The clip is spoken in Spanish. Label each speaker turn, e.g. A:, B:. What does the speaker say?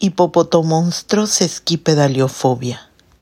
A: Hipopotomonstrosesquipedaliofobia